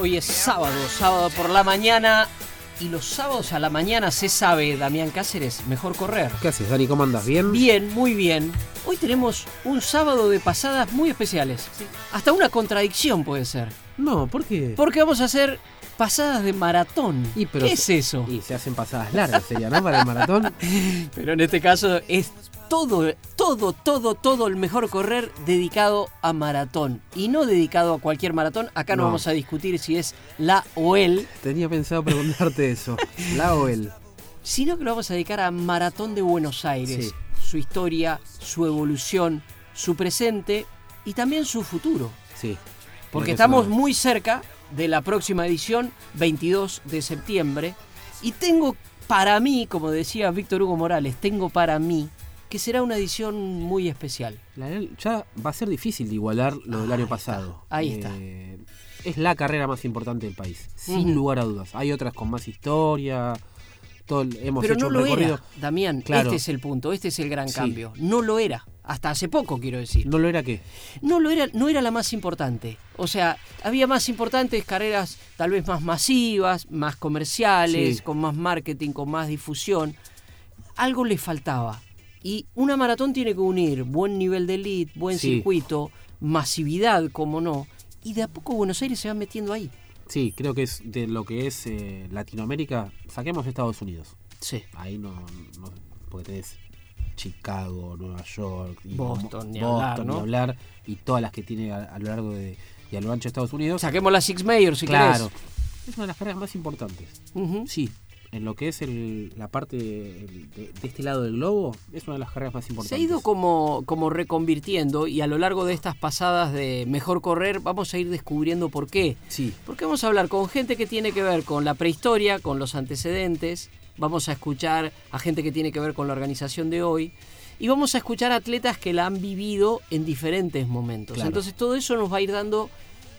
Hoy es sábado, sábado por la mañana y los sábados a la mañana se sabe, Damián Cáceres, mejor correr. ¿Qué haces, Dani? ¿Cómo andas? ¿Bien? Bien, muy bien. Hoy tenemos un sábado de pasadas muy especiales. Hasta una contradicción puede ser. No, ¿por qué? Porque vamos a hacer pasadas de maratón. Y, pero ¿Qué se- es eso? Y se hacen pasadas largas, sería, ¿no? Para el maratón. Pero en este caso es todo, todo, todo, todo el mejor correr dedicado a maratón. Y no dedicado a cualquier maratón. Acá no, No. vamos a discutir si es la o el, Tenía pensado preguntarte eso. ¿La o él? sino que lo vamos a dedicar a Maratón de Buenos Aires. Sí. Su historia, su evolución, su presente y también su futuro. Sí. Porque estamos muy cerca de la próxima edición, 22 de septiembre. Y tengo para mí, como decía Víctor Hugo Morales, tengo para mí que será una edición muy especial. La ya va a ser difícil de igualar lo del año pasado. ahí está. Eh, Es la carrera más importante del país, sin lugar a dudas. Hay otras con más historia. Todo, hemos Pero hecho no un lo recorrido. era, Damián. Claro. Este es el punto, este es el gran Sí. cambio. No lo era. Hasta hace poco, quiero decir. ¿No lo era qué? no lo era, no era la más importante. O sea, había más importantes carreras tal vez más masivas, más comerciales, Sí. con más marketing, con más difusión. Algo le faltaba. Y una maratón tiene que unir buen nivel de elite, buen Sí. circuito, masividad, como no. Y de a poco Buenos Aires se va metiendo ahí. Sí, creo que es de lo que es eh, Latinoamérica. Saquemos Estados Unidos. Sí. Ahí no, no porque tenés Chicago, Nueva York, y Boston, ni Boston, hablar, ¿no? ni hablar, y todas las que tiene a, a lo largo de, y a lo ancho de Estados Unidos. Saquemos la Six Major si claro, es una de las carreras más importantes. Sí, en lo que es el- la parte de, de este lado del globo, es una de las carreras más Se importantes. ha ido como, como reconvirtiendo y a lo largo de estas pasadas de Mejor Correr vamos a ir descubriendo por qué. Sí, Porque vamos a hablar con gente que tiene que ver con la prehistoria, con los antecedentes, vamos a escuchar a gente que tiene que ver con la organización de hoy y vamos a escuchar a atletas que la han vivido en diferentes momentos. Claro. Entonces todo eso nos va a ir dando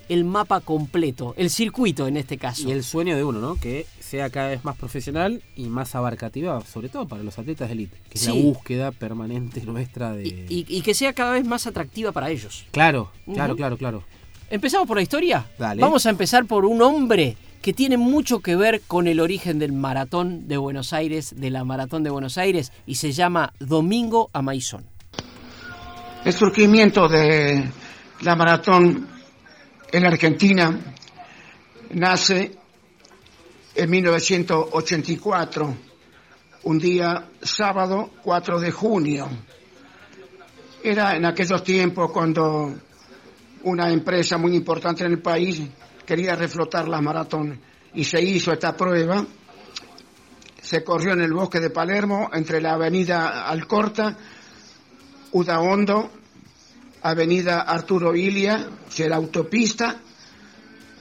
el mapa completo, el circuito en este caso. y el sueño de uno, ¿no? Que sea cada vez más profesional y más abarcativa, sobre todo para los atletas de élite, que es Sí. la búsqueda permanente nuestra de... Y- y- y que sea cada vez más atractiva para ellos. Claro, claro, claro, claro. ¿Empezamos por la historia? Dale. Vamos a empezar por un hombre que tiene mucho que ver con el origen del maratón de Buenos Aires, de la maratón de Buenos Aires, y se llama Domingo Amaizón. El surgimiento de la maratón en la Argentina nace en 1984, un día sábado 4 de junio. Era en aquellos tiempos cuando una empresa muy importante en el país quería reflotar las maratones y se hizo esta prueba. Se corrió en el bosque de Palermo entre la avenida Alcorta Udaondo, Avenida Arturo Ilia, que era autopista,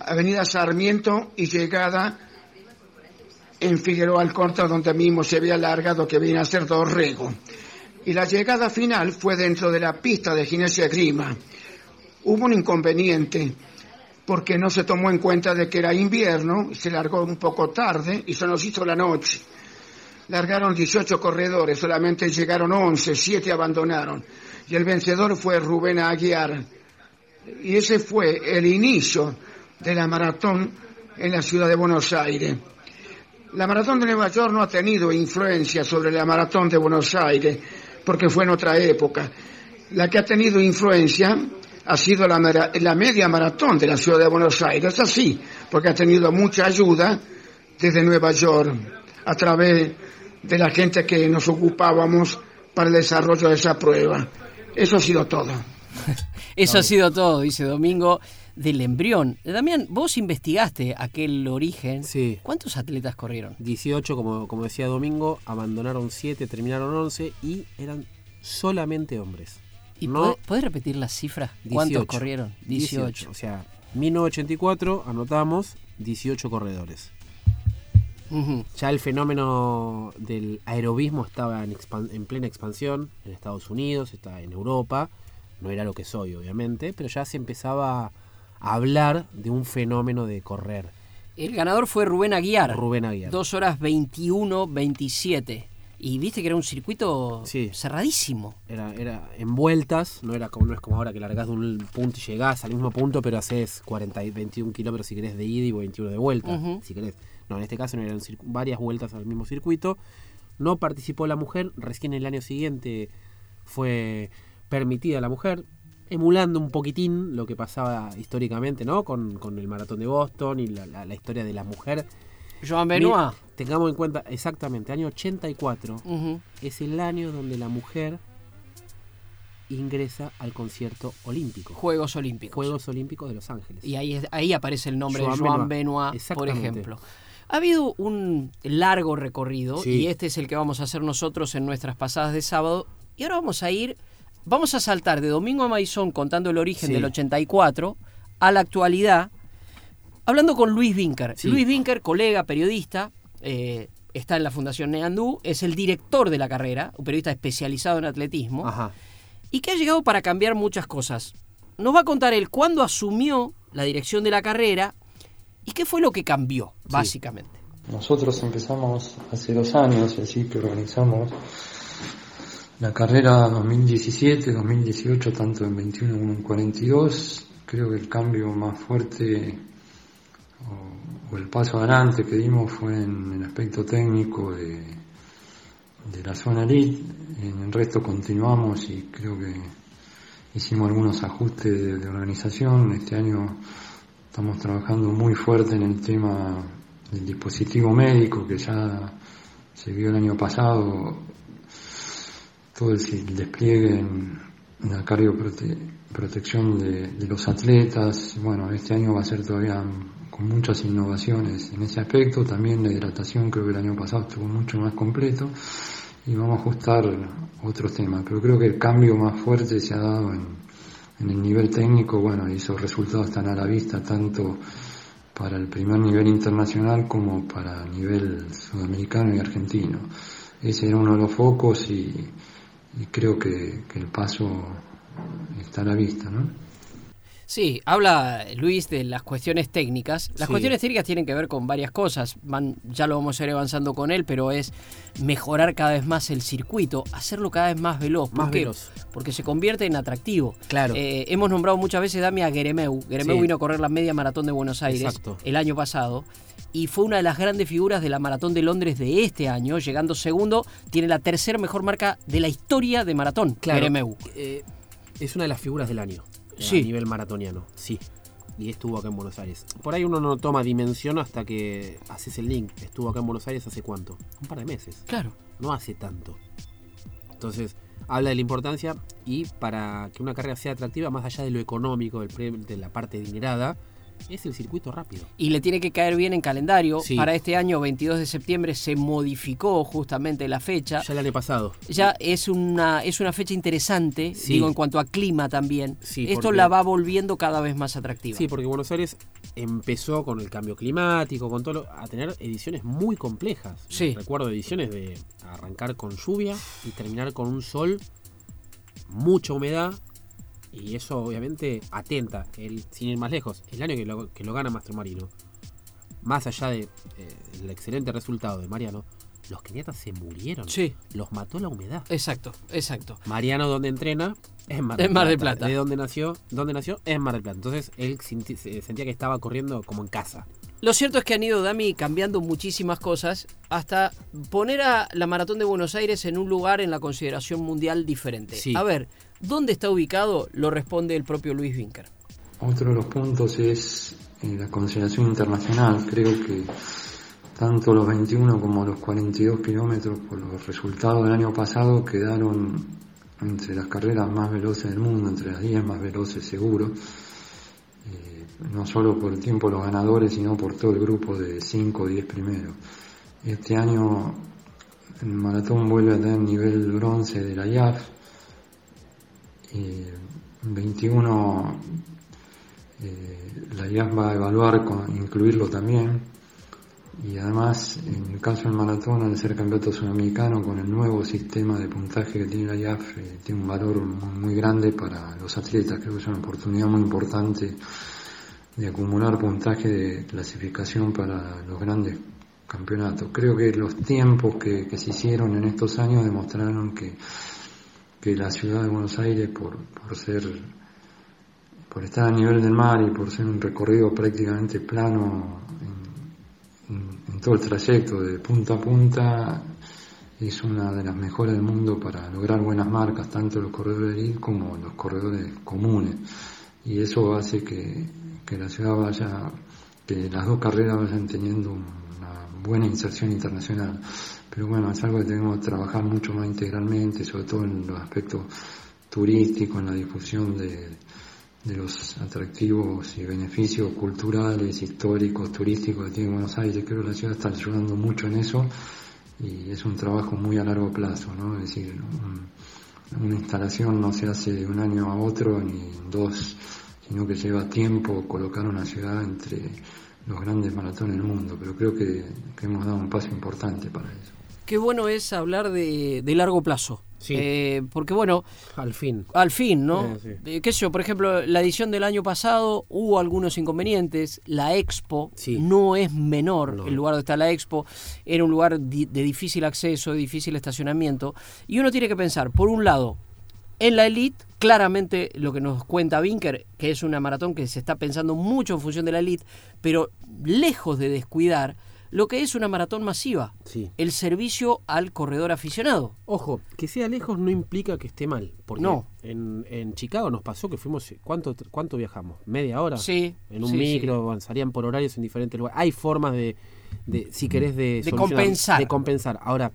Avenida Sarmiento y llegada en Figueroa Alcorta, donde mismo se había alargado que viene a ser Dorrego. Y la llegada final fue dentro de la pista de Ginesia Grima. Hubo un inconveniente porque no se tomó en cuenta de que era invierno, se largó un poco tarde y se nos hizo la noche. Largaron 18 corredores, solamente llegaron 11, 7 abandonaron. Y el vencedor fue Rubén Aguiar. Y ese fue el inicio de la maratón en la ciudad de Buenos Aires. La maratón de Nueva York no ha tenido influencia sobre la maratón de Buenos Aires, porque fue en otra época. La que ha tenido influencia ha sido la, la media maratón de la ciudad de Buenos Aires, así, porque ha tenido mucha ayuda desde Nueva York, a través de la gente que nos ocupábamos para el desarrollo de esa prueba. Eso ha sido todo. Eso ha sido todo, dice Domingo, del embrión. Damián, vos investigaste aquel origen. Sí. ¿Cuántos atletas corrieron? 18, como, como decía Domingo, abandonaron 7, terminaron 11 y eran solamente hombres. ¿Y no podés, podés repetir las cifras? ¿Cuántos 18. corrieron? 18. O sea, 1984 anotamos 18 corredores. Ya el fenómeno del aerobismo estaba en, en plena expansión en Estados Unidos, está en Europa. No era lo que soy, obviamente, pero ya se empezaba hablar de un fenómeno de correr. El ganador fue Rubén Aguiar. Rubén Aguiar. 2 horas 21, 27. Y viste que era un circuito Sí. cerradísimo. Era, era en vueltas, no era como no es como ahora que largás de un punto y llegás al mismo punto, pero haces 40 y 21 kilómetros si querés de ida y 21 de vuelta, si querés. No, en este caso no eran varias vueltas al mismo circuito. No participó la mujer, recién el año siguiente fue permitida la mujer, emulando un poquitín lo que pasaba históricamente, ¿no? Con, con el maratón de Boston y la, la- la historia de la mujer. Joan Benoit. Tengamos en cuenta exactamente, año 84 Ujú. es el año donde la mujer ingresa al concierto olímpico. Juegos Olímpicos. Juegos Olímpicos de Los Ángeles. Y ahí, ahí aparece el nombre Joan de Joan Benoit. Benoit, por ejemplo. Ha habido un largo recorrido Sí. y este es el que vamos a hacer nosotros en nuestras pasadas de sábado. Y ahora vamos a ir, vamos a saltar de Domingo a Maizón contando el origen Sí. del 84 a la actualidad, hablando con Luis Vinker. Sí. Luis Vinker, colega, periodista, eh, está en la Fundación Neandú, es el director de la carrera, un periodista especializado en atletismo Ajá. y que ha llegado para cambiar muchas cosas. Nos va a contar él cuándo asumió la dirección de la carrera y qué fue lo que cambió, básicamente. Nosotros empezamos hace dos años, así que organizamos la carrera 2017-2018, tanto en 21 como en 42. Creo que el cambio más fuerte o, el paso adelante que dimos fue en el aspecto técnico de, la zona elite. En el resto continuamos y creo que hicimos algunos ajustes de organización. Este año estamos trabajando muy fuerte en el tema del dispositivo médico que ya se vio el año pasado, todo el, el despliegue en, en la cardioprotección de, de los atletas. Bueno, este año va a ser todavía con muchas innovaciones en ese aspecto. También la hidratación creo que el año pasado estuvo mucho más completo y vamos a ajustar otros temas. Pero creo que el cambio más fuerte se ha dado en, en el nivel técnico, bueno, y esos resultados están a la vista tanto para el primer nivel internacional como para nivel sudamericano y argentino. Ese era uno de los focos y, y creo que, que, el paso está a la vista, ¿no? Sí, habla Luis de las cuestiones técnicas. Las Sí. cuestiones técnicas tienen que ver con varias cosas. Van, ya lo vamos a ir avanzando con él, pero es mejorar cada vez más el circuito, hacerlo cada vez más veloz. ¿Por Más qué? veloz. Porque se convierte en atractivo. Claro. Eh, hemos nombrado muchas veces Dami a Geremeu. Geremeu Sí. vino a correr la media maratón de Buenos Aires Exacto. el año pasado y fue una de las grandes figuras de la maratón de Londres de este año, llegando segundo. Tiene la tercera mejor marca de la historia de maratón, Geremeu. Eh, es una de las figuras del año. eh, Sí. A nivel maratoniano, sí. Y estuvo acá en Buenos Aires. Por ahí uno no toma dimensión hasta que haces el link. Estuvo acá en Buenos Aires hace cuánto? Un par de meses. Claro. No hace tanto. Entonces, habla de la importancia y para que una carrera sea atractiva, más allá de lo económico, de la parte dinerada, es el circuito rápido. y le tiene que caer bien en calendario. Sí. Para este año, 22 de septiembre, se modificó justamente la fecha. Ya el año pasado. Ya es una, es una fecha interesante, Sí. digo, en cuanto a clima también. Sí, Esto porque- la va volviendo cada vez más atractiva. Sí, porque Buenos Aires empezó con el cambio climático, con todo, lo- a tener ediciones muy complejas. Sí. Recuerdo ediciones de arrancar con lluvia y terminar con un sol, mucha humedad y eso obviamente atenta, el, sin ir más lejos, el año que lo, que lo gana Mastro Marino. Más allá del excelente resultado de Mariano, los keniatas se murieron. Sí. Los mató la humedad. Exacto, exacto. Mariano donde entrena es en Mar En Mar del Plata. De donde nació, donde nació es en Mar del Plata. Entonces él sentía que estaba corriendo como en casa. Lo cierto es que han ido, Dami, cambiando muchísimas cosas hasta poner a la Maratón de Buenos Aires en un lugar en la consideración mundial diferente. Sí. A ver, ¿dónde está ubicado? Lo responde el propio Luis Vinker. Otro de los puntos es eh, la consideración internacional. Creo que tanto los 21 como los 42 kilómetros, por los resultados del año pasado, quedaron entre las carreras más veloces del mundo, entre las 10 más veloces seguro. Eh, no solo por el tiempo de los ganadores, sino por todo el grupo de 5 o 10 primeros. Este año el maratón vuelve a tener nivel bronce de la IAF Y 21 eh, la IAF va a evaluar con incluirlo también. Y además, en el caso del maratón, al ser campeonato sudamericano, con el nuevo sistema de puntaje que tiene la IAF, eh, tiene un valor muy, muy grande para los atletas. Creo que es una oportunidad muy importante de acumular puntaje de clasificación para los grandes campeonatos. Creo que los tiempos que, que se hicieron en estos años demostraron que, que la ciudad de Buenos Aires, por, por ser por estar a nivel del mar y por ser un recorrido prácticamente plano en, todo el trayecto de punta a punta, es una de las mejores del mundo para lograr buenas marcas, tanto los corredores de como los corredores comunes. Y eso hace que, que la ciudad vaya, que las dos carreras vayan teniendo una buena inserción internacional. Pero bueno, es algo que tenemos que trabajar mucho más integralmente, sobre todo en los aspectos turísticos, en la difusión de, de los atractivos y beneficios culturales, históricos, turísticos que tiene Buenos Aires. Creo que la ciudad está ayudando mucho en eso y es un trabajo muy a largo plazo, ¿no? Es decir, un, una instalación no se hace de un año a otro ni en dos, sino que lleva tiempo colocar una ciudad entre los grandes maratones del mundo, pero creo que, que hemos dado un paso importante para eso. Qué bueno es hablar de, de largo plazo. Sí. Eh, porque bueno, Al fin. al fin, ¿no? Eh, sí. Eh, qué sé yo, por ejemplo, la edición del año pasado hubo algunos inconvenientes. La Expo Sí. no es menor, No. el lugar donde está la Expo era un lugar di- de difícil acceso, de difícil estacionamiento. Y uno tiene que pensar, por un lado, en la Elite, claramente lo que nos cuenta Vinker, que es una maratón que se está pensando mucho en función de la Elite, pero lejos de descuidar lo que es una maratón masiva, Sí. el servicio al corredor aficionado. Ojo, que sea lejos no implica que esté mal. Porque No. en, en Chicago nos pasó que fuimos. ¿Cuánto, cuánto viajamos? ¿Media hora? Sí, En un sí, micro, sí. salían por horarios en diferentes lugares. Hay formas de, de si querés, de, De compensar. De compensar. Ahora,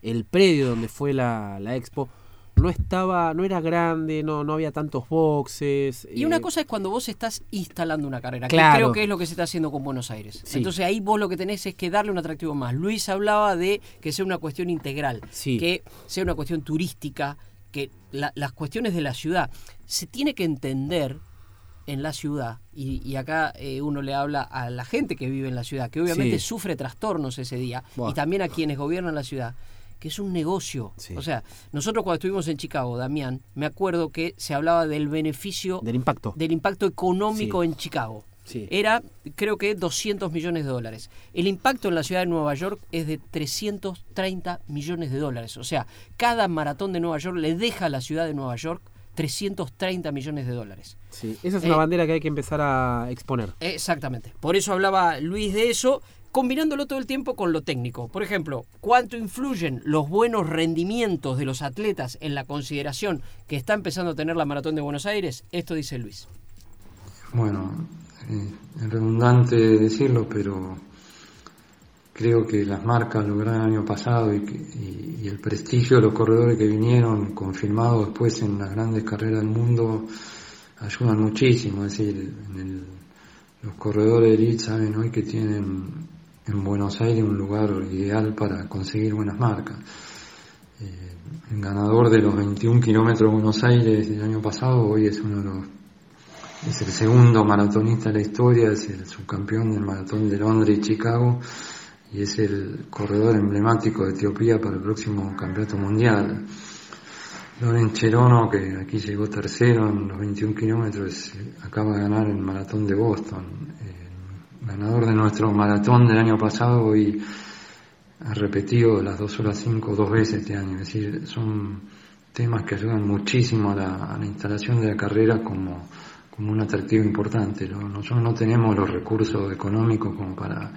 el predio donde fue la, la expo no estaba, no era grande, no, no había tantos boxes. Y eh, una cosa es cuando vos estás instalando una carrera, que Claro. creo que es lo que se está haciendo con Buenos Aires. Sí. Entonces ahí vos lo que tenés es que darle un atractivo más. Luis hablaba de que sea una cuestión integral, Sí. que sea una cuestión turística, que la- las cuestiones de la ciudad. Se tiene que entender en la ciudad, y, y acá eh, uno le habla a la gente que vive en la ciudad, que obviamente Sí. sufre trastornos ese día, Buah. y también a quienes gobiernan la ciudad, que es un negocio. Sí. O sea, nosotros cuando estuvimos en Chicago, Damián, me acuerdo que se hablaba del beneficio Del impacto. del impacto económico Sí. en Chicago. Sí. Era, creo que, 200 millones de dólares. El impacto en la ciudad de Nueva York es de 330 millones de dólares. O sea, cada maratón de Nueva York le deja a la ciudad de Nueva York 330 millones de dólares. Sí, Esa es Eh, una bandera que hay que empezar a exponer. Exactamente. Por eso hablaba Luis de eso, combinándolo todo el tiempo con lo técnico. Por ejemplo, ¿cuánto influyen los buenos rendimientos de los atletas en la consideración que está empezando a tener la maratón de Buenos Aires? Esto dice Luis. Bueno, eh, es redundante decirlo, pero creo que las marcas logradas el año pasado y, y- y el prestigio de los corredores que vinieron confirmados después en las grandes carreras del mundo ayudan muchísimo. Es decir, en el- los corredores de elite saben hoy que tienen en Buenos Aires un lugar ideal para conseguir buenas marcas. Eh, el ganador de los 21 kilómetros de Buenos Aires del año pasado hoy es uno de los es el segundo maratonista de la historia, es el subcampeón del maratón de Londres y Chicago y es el corredor emblemático de Etiopía para el próximo campeonato mundial. Loren Cherono, que aquí llegó tercero en los 21 kilómetros, eh, acaba de ganar el maratón de Boston. El ganador de nuestro maratón del año pasado hoy ha repetido las 2 horas 5 dos veces este año. Es decir, son temas que ayudan muchísimo a la, a la instalación de la carrera como, como un atractivo importante. ¿no? Nosotros no tenemos los recursos económicos como para,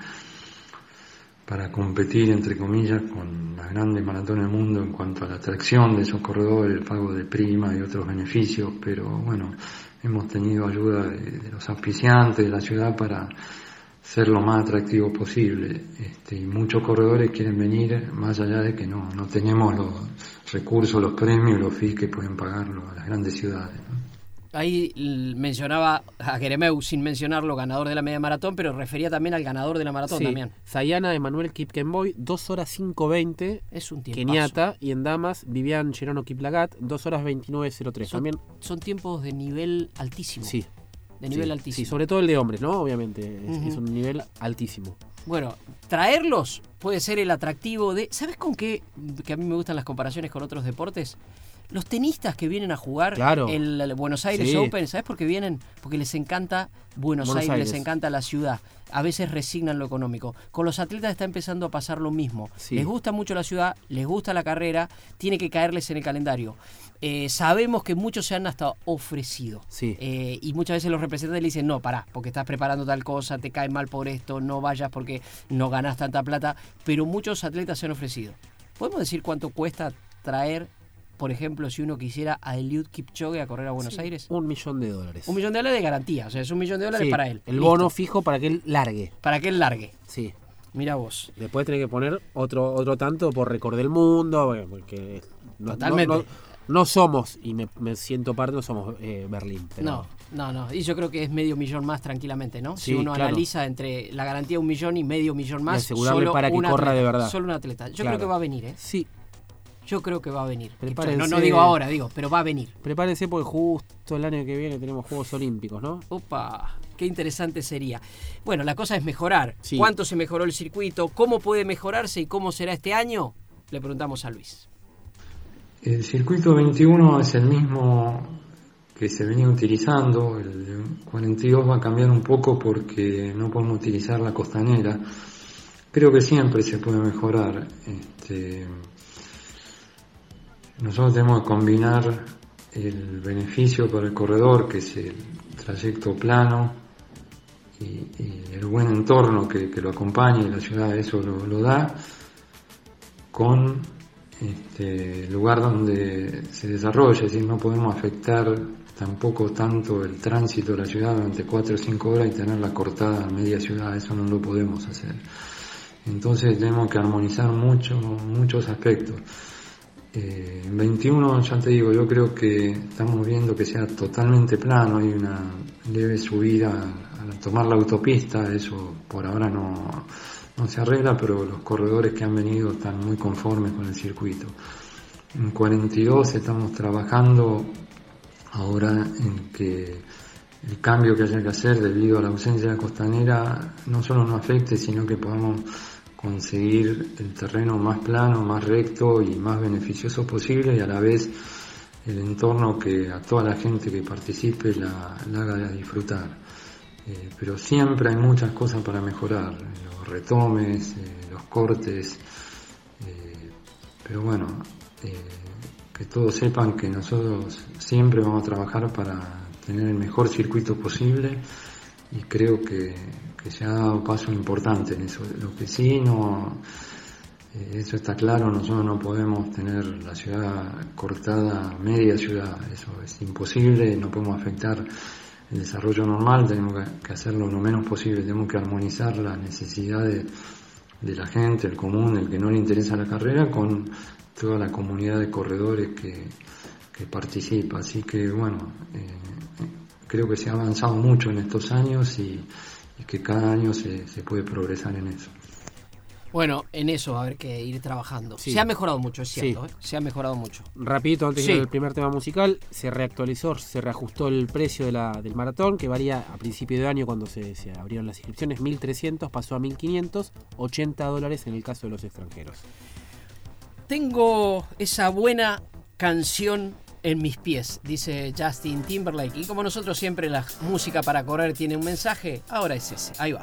para competir, entre comillas, con las grandes maratones del mundo en cuanto a la atracción de esos corredores, el pago de prima y otros beneficios, pero bueno, hemos tenido ayuda de, de los auspiciantes de la ciudad para ser lo más atractivo posible. Este, y muchos corredores quieren venir, más allá de que no, no tenemos los recursos, los premios, los fees que pueden pagarlo a las grandes ciudades. ¿no? ahí mencionaba a Geremeu sin mencionarlo, ganador de la media maratón, pero refería también al ganador de la maratón Sí, también. Sayana Emanuel Kipkenboy, 2 horas 5.20. Es un tiempo. Keniata. Y en damas, Vivian Cherano Kiplagat, 2 horas 29.03. Son, También, son tiempos de nivel altísimo. sí. De nivel sí, altísimo. Sí, sobre todo el de hombres, ¿no? Obviamente. es- es un nivel altísimo. Bueno, traerlos puede ser el atractivo de. ¿Sabes con qué? Que a mí me gustan las comparaciones con otros deportes. Los tenistas que vienen a jugar Claro. el, el Buenos Aires Sí. Open, ¿sabes por qué vienen? Porque les encanta Buenos, Buenos Aires, les encanta la ciudad. A veces resignan lo económico. Con los atletas está empezando a pasar lo mismo. Les gusta mucho la ciudad, les gusta la carrera, tiene que caerles en el calendario. Eh, sabemos que muchos se han hasta ofrecido. Sí. Eh, y muchas veces los representantes le dicen, no, pará, porque estás preparando tal cosa, te cae mal por esto, no vayas porque no ganás tanta plata. Pero muchos atletas se han ofrecido. ¿Podemos decir cuánto cuesta traer, por ejemplo, si uno quisiera a Eliud Kipchoge a correr a Buenos Aires? Un millón de dólares. Un millón de dólares de garantía, o sea, es un millón de dólares Sí, para él. El Listo. bono fijo para que él largue. Para que él largue. Sí. Mira vos. Después tiene que poner otro otro tanto por récord del mundo, porque no, Totalmente. no- no- no somos, y me, me siento parte, no somos eh, Berlín. Pero No, no, no. Y yo creo que es medio millón más tranquilamente, ¿no? si uno claro. analiza entre la garantía de un millón y medio millón más. asegurarle solo para que corra atleta, de verdad. Solo un atleta. Yo Claro. creo que va a venir, ¿eh? Sí, Yo creo que va a venir. Prepárense. No, no digo ahora, digo, pero va a venir. prepárense porque justo el año que viene tenemos Juegos Olímpicos, ¿no? Opa, qué interesante sería. Bueno, la cosa es mejorar. Sí. ¿Cuánto se mejoró el circuito? ¿Cómo puede mejorarse y cómo será este año? Le preguntamos a Luis. El circuito 21 es el mismo que se venía utilizando, el 42 va a cambiar un poco porque no podemos utilizar la costanera. Creo que siempre se puede mejorar. Este, nosotros tenemos que combinar el beneficio para el corredor, que es el trayecto plano, y, el buen entorno que, lo acompaña y la ciudad eso lo da, con este, lugar donde se desarrolla, es decir, no podemos afectar tampoco tanto el tránsito de la ciudad durante 4 o 5 horas y tenerla cortada a media ciudad, eso no lo podemos hacer. Entonces tenemos que armonizar mucho, muchos aspectos. Eh, en 21, ya te digo, yo creo que estamos viendo que sea totalmente plano, hay una leve subida al tomar la autopista, eso por ahora no, no se arregla, pero los corredores que han venido están muy conformes con el circuito. En 42 estamos trabajando ahora en que el cambio que haya que hacer debido a la ausencia de costanera no solo no afecte, sino que podamos conseguir el terreno más plano, más recto y más beneficioso posible y a la vez el entorno que a toda la gente que participe la, la haga disfrutar. Eh, pero siempre hay muchas cosas para mejorar, retomes, eh, los cortes, eh, pero bueno, eh, que todos sepan que nosotros siempre vamos a trabajar para tener el mejor circuito posible y creo que, se ha dado paso importante en eso. Lo que sí no, eso está claro, nosotros no podemos tener la ciudad cortada, media ciudad, eso es imposible, no podemos afectar el desarrollo normal, tenemos que, hacerlo lo menos posible, tenemos que armonizar las necesidades de la gente, el común, el que no le interesa la carrera, con toda la comunidad de corredores que, que participa. Así que bueno, eh, creo que se ha avanzado mucho en estos años y, y que cada año se, se puede progresar en eso. Bueno, en eso va a haber que ir trabajando. Sí. Se ha mejorado mucho, es cierto, Sí. ¿eh? Se ha mejorado mucho. Rapidito, antes Sí. de ir al primer tema musical, se reactualizó, se reajustó el precio de la- del maratón, que varía a principio de año cuando se, se abrieron las inscripciones, 1.300 pasó a 1.500, 80 dólares en el caso de los extranjeros. Tengo esa buena canción en mis pies, dice Justin Timberlake. Y como nosotros siempre la música para correr tiene un mensaje, ahora es ese. Ahí va.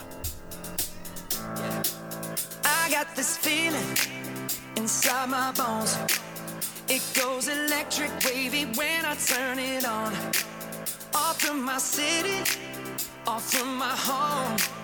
I got this feeling inside my bones. It goes electric wavy when I turn it on. Off from my city, off from my home.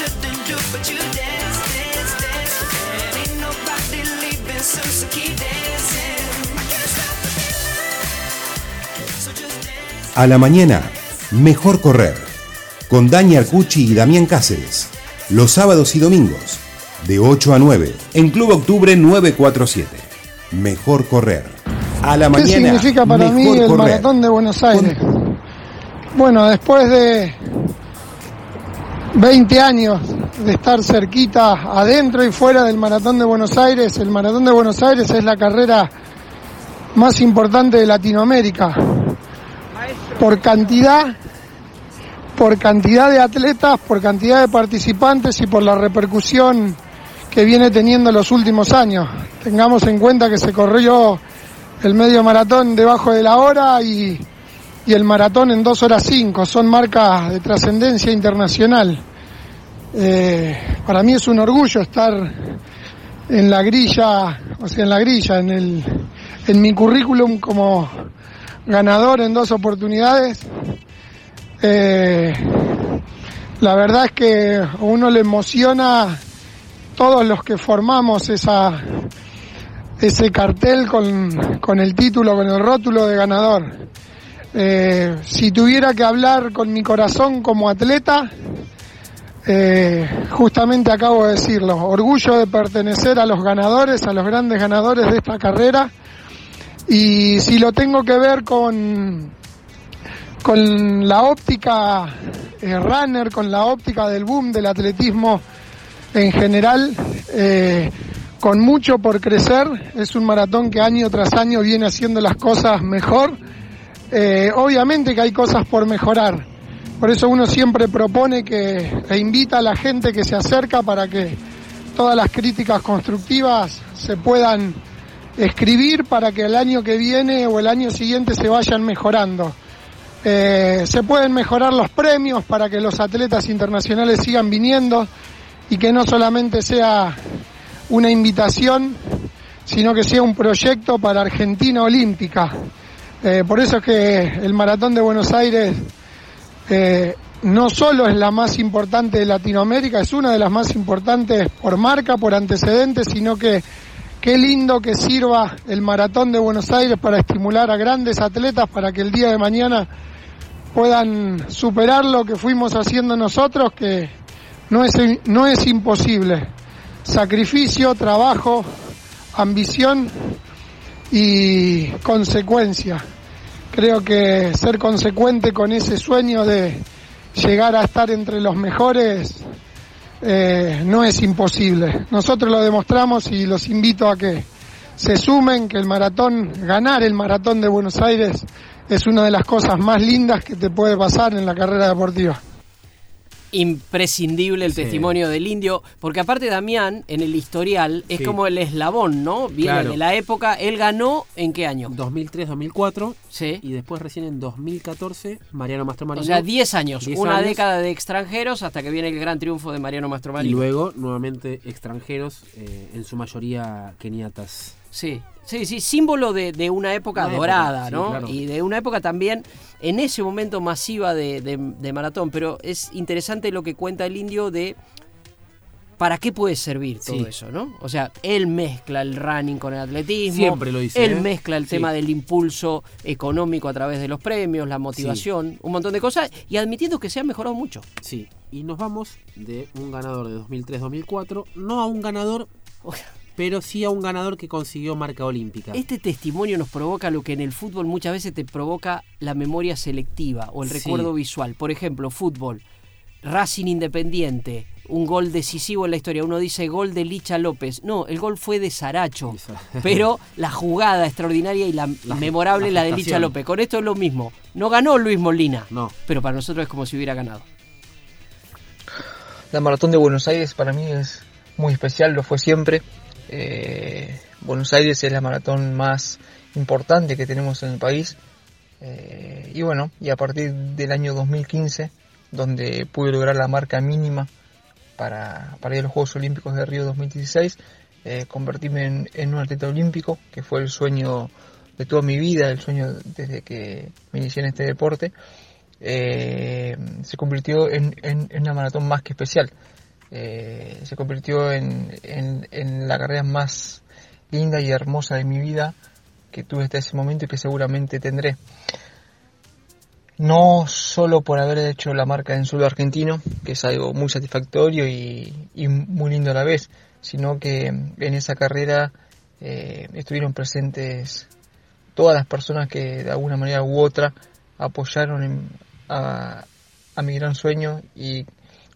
Shouldn't do, but you dance, dance, dance. And ain't nobody leaving soon, so keep dancing. I can't stop the feeling. So just dance. A la mañana, mejor correr. Con Dani Arcucci y Damián Cáceres. Los sábados y domingos, de 8 a 9, en Club Octubre 947. Mejor correr. A la ¿Qué mañana, significa para mí el correr. maratón de Buenos Aires? Bueno, después de 20 años de estar cerquita, adentro y fuera del maratón de Buenos Aires, el maratón de Buenos Aires es la carrera más importante de Latinoamérica. Por cantidad, por cantidad de atletas, por cantidad de participantes y por la repercusión que viene teniendo los últimos años. Tengamos en cuenta que se corrió el medio maratón debajo de la hora y, y el maratón en 2 horas 5. Son marcas de trascendencia internacional. Eh, para mí es un orgullo estar en la grilla, o sea, en la grilla, en, el, en mi currículum como ganador en dos oportunidades. Eh, la verdad es que a uno le emociona todos los que formamos esa, ese cartel con, con el título, con el rótulo de ganador. Eh, si tuviera que hablar con mi corazón como atleta, eh, justamente acabo de decirlo, orgullo de pertenecer a los ganadores, a los grandes ganadores de esta carrera. Y si lo tengo que ver con, con la óptica eh, runner, con la óptica del boom del atletismo en general, con mucho por crecer, es un maratón que año tras año viene haciendo las cosas mejor. Eh, obviamente que hay cosas por mejorar, por eso uno siempre propone que e invita a la gente que se acerca para que todas las críticas constructivas se puedan escribir para que el año que viene o el año siguiente se vayan mejorando. Eh, se pueden mejorar los premios para que los atletas internacionales sigan viniendo y que no solamente sea una invitación, sino que sea un proyecto para Argentina Olímpica. Eh, por eso es que el Maratón de Buenos Aires eh, no solo es la más importante de Latinoamérica, es una de las más importantes por marca, por antecedentes, sino que qué lindo que sirva el Maratón de Buenos Aires para estimular a grandes atletas para que el día de mañana puedan superar lo que fuimos haciendo nosotros, que no es, no es imposible. Sacrificio, trabajo, ambición y consecuencia. Creo que ser consecuente con ese sueño de llegar a estar entre los mejores eh, no es imposible. Nosotros lo demostramos y los invito a que se sumen, que el maratón, ganar el maratón de Buenos Aires es una de las cosas más lindas que te puede pasar en la carrera deportiva. Imprescindible el Sí. testimonio del indio, porque aparte Damián, en el historial, es Sí. como el eslabón, ¿no? Viene Claro. de la época, él ganó en qué año? 2003-2004 Sí. y después recién en 2014 Mariano Mastromarino. O sea, 10 años, 10 una años. década de extranjeros hasta que viene el gran triunfo de Mariano y Mastromarino. luego nuevamente extranjeros, eh, en su mayoría keniatas. Sí, sí, sí, símbolo de, de una época Una dorada, época, sí, ¿no? claro. Y de una época también, en ese momento masiva de, de- de maratón. Pero es interesante lo que cuenta el indio de para qué puede servir todo Sí. eso, ¿no? O sea, él mezcla el running con el atletismo. Siempre lo dice, Él ¿eh? mezcla el Sí. tema del impulso económico a través de los premios, la motivación, un montón de cosas. Y admitiendo que se ha mejorado mucho. Sí, y nos vamos de un ganador de 2003-2004, no a un ganador, pero sí a un ganador que consiguió marca olímpica. Este testimonio nos provoca lo que en el fútbol muchas veces te provoca la memoria selectiva o el Sí. recuerdo visual. Por ejemplo, fútbol, Racing Independiente, un gol decisivo en la historia. Uno dice gol de Licha López. No, el gol fue de Saracho. Pero la jugada extraordinaria y la, memorable la, de Licha López. Con esto es lo mismo. No ganó Luis Molina. No. Pero para nosotros es como si hubiera ganado. La maratón de Buenos Aires para mí es muy especial, lo fue siempre. Eh, Buenos Aires es la maratón más importante que tenemos en el país. Eh, y bueno, y a partir del año 2015, donde pude lograr la marca mínima para, para ir a los Juegos Olímpicos de Río 2016, eh, convertirme en, un atleta olímpico, que fue el sueño de toda mi vida, el sueño desde que me inicié en este deporte, se convirtió en, en, una maratón más que especial. Se convirtió en, en, la carrera más linda y hermosa de mi vida que tuve hasta ese momento y que seguramente tendré. No solo por haber hecho la marca en suelo argentino, que es algo muy satisfactorio y, muy lindo a la vez, sino que en esa carrera eh, estuvieron presentes todas las personas que de alguna manera u otra apoyaron a, mi gran sueño y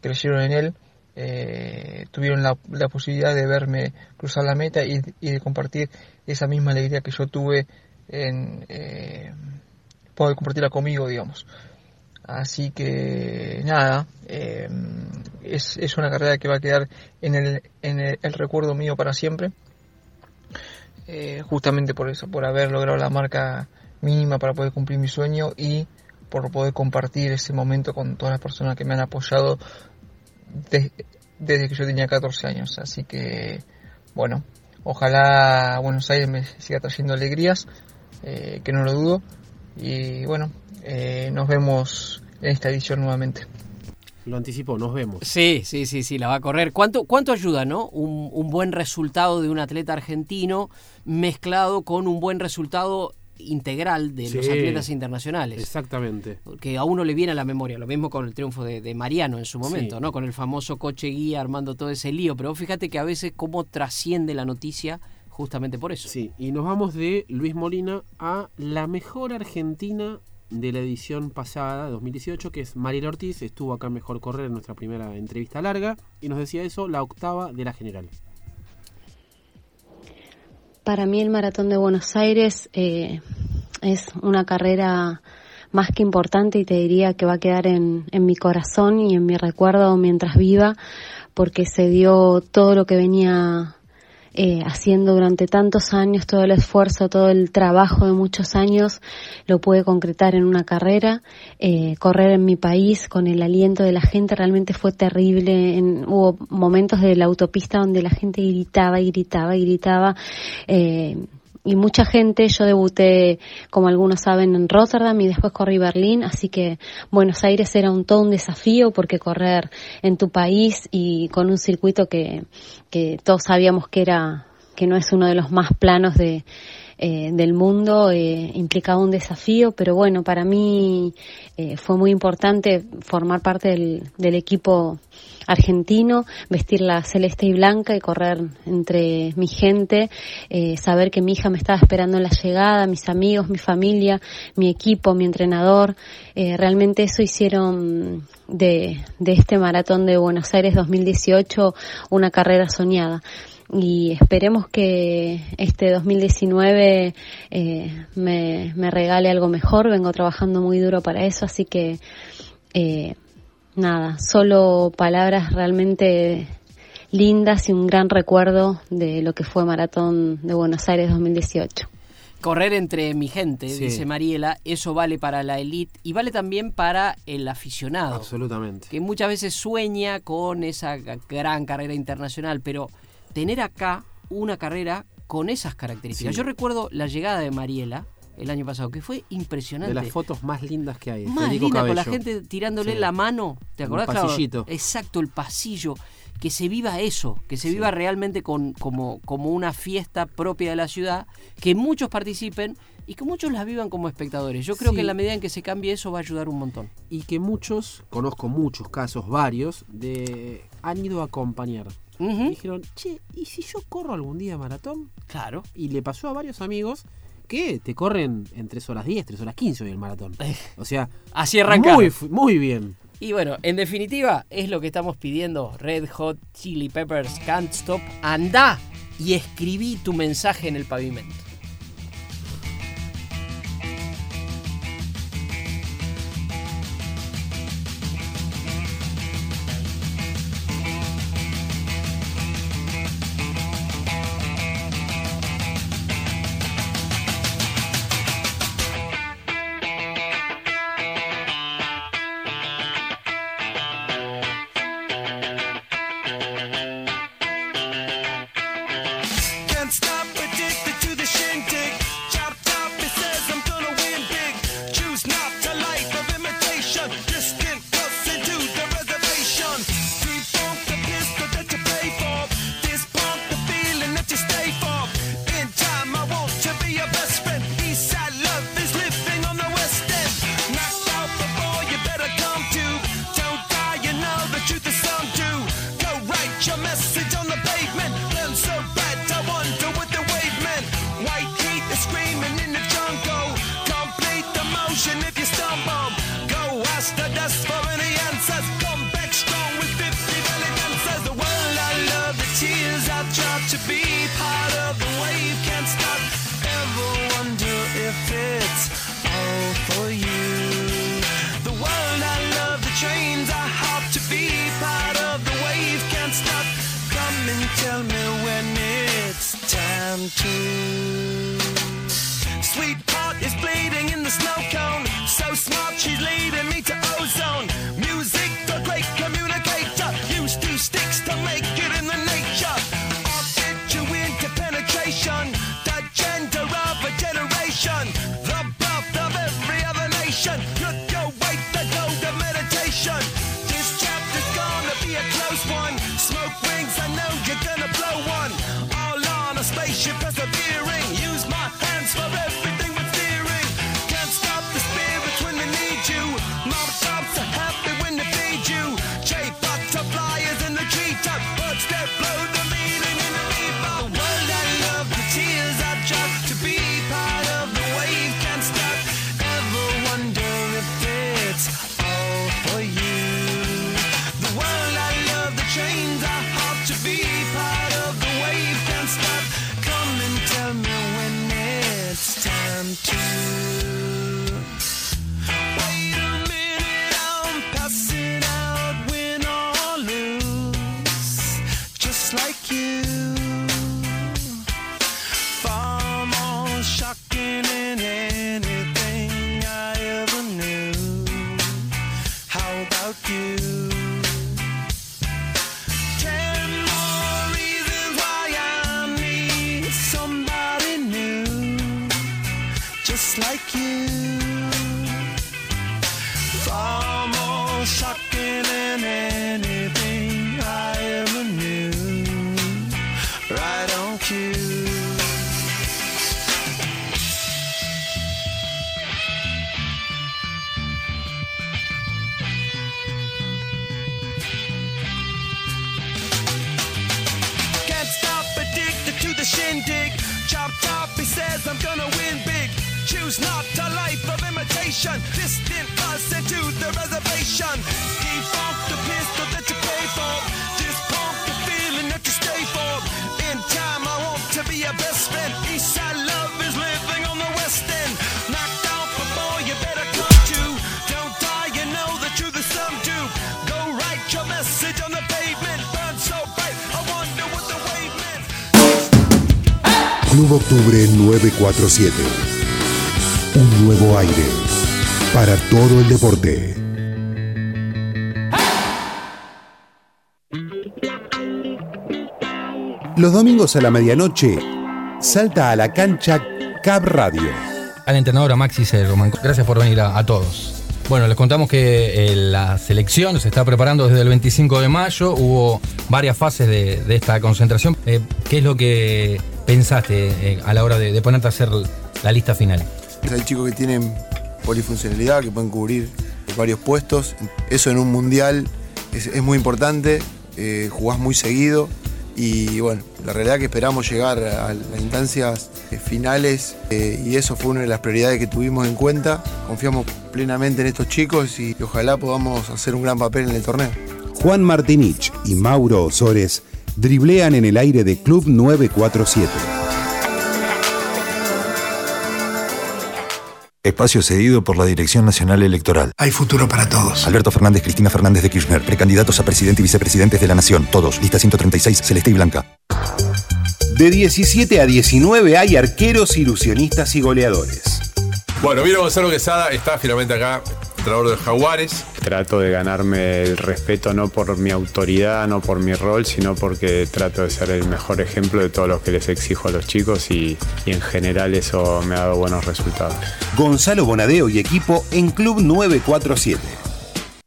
creyeron en él. Eh, tuvieron la, posibilidad de verme cruzar la meta y, y de compartir esa misma alegría que yo tuve en eh, poder compartirla conmigo, digamos. Así que nada, eh, es, es, una carrera que va a quedar en el, en el, recuerdo mío para siempre. Eh, justamente por eso, por haber logrado la marca mínima para poder cumplir mi sueño y por poder compartir ese momento con todas las personas que me han apoyado desde que yo tenía 14 años. Así que, bueno, Ojalá Buenos Aires me siga trayendo alegrías, eh, que no lo dudo. Y bueno, eh, nos vemos en esta edición nuevamente. Lo anticipo, nos vemos. Sí, sí, sí, sí, la va a correr. ¿Cuánto, cuánto ayuda, no? Un, un buen resultado de un atleta argentino mezclado con un buen resultado integral de los atletas internacionales. Exactamente. Que a uno le viene a la memoria, lo mismo con el triunfo de, Mariano en su momento, ¿no? Con el famoso coche guía armando todo ese lío, pero fíjate que a veces cómo trasciende la noticia justamente por eso. Sí, y nos vamos de Luis Molina a la mejor argentina de la edición pasada, 2018, que es Mariela Ortiz, estuvo acá en Mejor Correr en nuestra primera entrevista larga, y nos decía eso, la octava de la general. Para mí el Maratón de Buenos Aires eh, es una carrera más que importante y te diría que va a quedar en, en mi corazón y en mi recuerdo mientras viva porque se dio todo lo que venía eh, haciendo durante tantos años, todo el esfuerzo, todo el trabajo de muchos años, lo pude concretar en una carrera. Eh, correr en mi país con el aliento de la gente realmente fue terrible. En, hubo momentos de la autopista donde la gente gritaba gritaba y gritaba. Eh, y mucha gente, yo debuté, como algunos saben, en Rotterdam y después corrí Berlín, así que Buenos Aires era un todo un desafío porque correr en tu país y con un circuito que, que todos sabíamos que era, que no es uno de los más planos de, eh, del mundo eh, implicaba un desafío, pero bueno, para mí eh, fue muy importante formar parte del, del, equipo argentino, vestir la celeste y blanca y correr entre mi gente, eh, saber que mi hija me estaba esperando en la llegada, mis amigos, mi familia, mi equipo, mi entrenador, eh, realmente eso hicieron de, de este maratón de Buenos Aires 2018 una carrera soñada y esperemos que este 2019 eh, me, me, regale algo mejor. Vengo trabajando muy duro para eso, así que eh, nada, solo palabras realmente lindas y un gran recuerdo de lo que fue Maratón de Buenos Aires 2018. Correr entre mi gente, dice Mariela, eso vale para la elite y vale también para el aficionado. Absolutamente. Que muchas veces sueña con esa gran carrera internacional, pero tener acá una carrera con esas características. Yo recuerdo la llegada de Mariela el año pasado, que fue impresionante. De las fotos más lindas que hay. Más linda, con la gente tirándole la mano. ¿Te acordás? El pasillito. exacto, el pasillo. Que se viva eso, que se viva realmente con, como, como una fiesta propia de la ciudad, que muchos participen y que muchos la vivan como espectadores. Yo creo que en la medida en que se cambie eso va a ayudar un montón. Y que muchos, conozco muchos casos, varios, de han ido a acompañar Dijeron, che, ¿y si yo corro algún día maratón? Claro. Y le pasó a varios amigos que te corren en 3 horas 10, 3 horas 15 hoy el maratón. Eh. O sea, así arranca. Muy, muy bien. Y bueno, en definitiva, es lo que estamos pidiendo. Red Hot Chili Peppers Can't Stop. Anda y escribí tu mensaje en el pavimento. 947. Un nuevo aire para todo el deporte. Los domingos a la medianoche, salta a la cancha Cab Radio. Al entrenador a Maxi Román, gracias por venir a, todos. Bueno, les contamos que eh, la selección se está preparando desde el 25 de mayo. Hubo varias fases de, esta concentración. Eh, ¿Qué es lo que pensaste eh, a la hora de, ponerte a hacer la lista final? Hay chicos que tienen polifuncionalidad, que pueden cubrir varios puestos. Eso en un mundial es, muy importante, eh, jugás muy seguido y bueno, la realidad es que esperamos llegar a las instancias eh, finales eh, y eso fue una de las prioridades que tuvimos en cuenta. Confiamos plenamente en estos chicos y, ojalá podamos hacer un gran papel en el torneo. Juan Martinich y Mauro Osores driblean en el aire de Club 947. Espacio cedido por la Dirección Nacional Electoral. Hay futuro para todos. Alberto Fernández, Cristina Fernández de Kirchner, precandidatos a presidente y vicepresidentes de la Nación. Todos. Lista 136, celeste y blanca. De 17 a 19 hay arqueros, ilusionistas y goleadores. Bueno, Miro Gonzalo Quesada está finalmente acá, entrenador de Jaguares. Trato de ganarme el respeto no por mi autoridad, no por mi rol, sino porque trato de ser el mejor ejemplo de todo lo que les exijo a los chicos y, y en general eso me ha dado buenos resultados. Gonzalo Bonadeo y equipo en Club 947.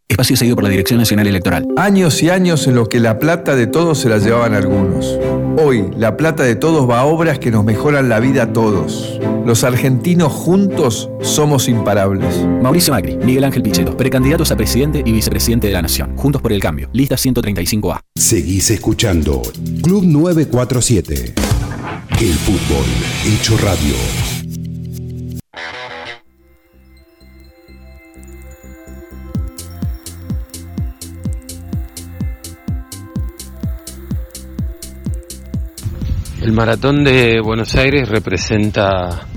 Espacio seguido por la Dirección Nacional Electoral. Años y años en los que la plata de todos se la llevaban algunos. Hoy, la plata de todos va a obras que nos mejoran la vida a todos. Los argentinos juntos somos imparables. Mauricio Macri, Miguel Ángel Pichetto, precandidatos a presidente y vicepresidente de la Nación. Juntos por el cambio. Lista 135A. Seguís escuchando Club 947. El fútbol hecho radio. El maratón de Buenos Aires representa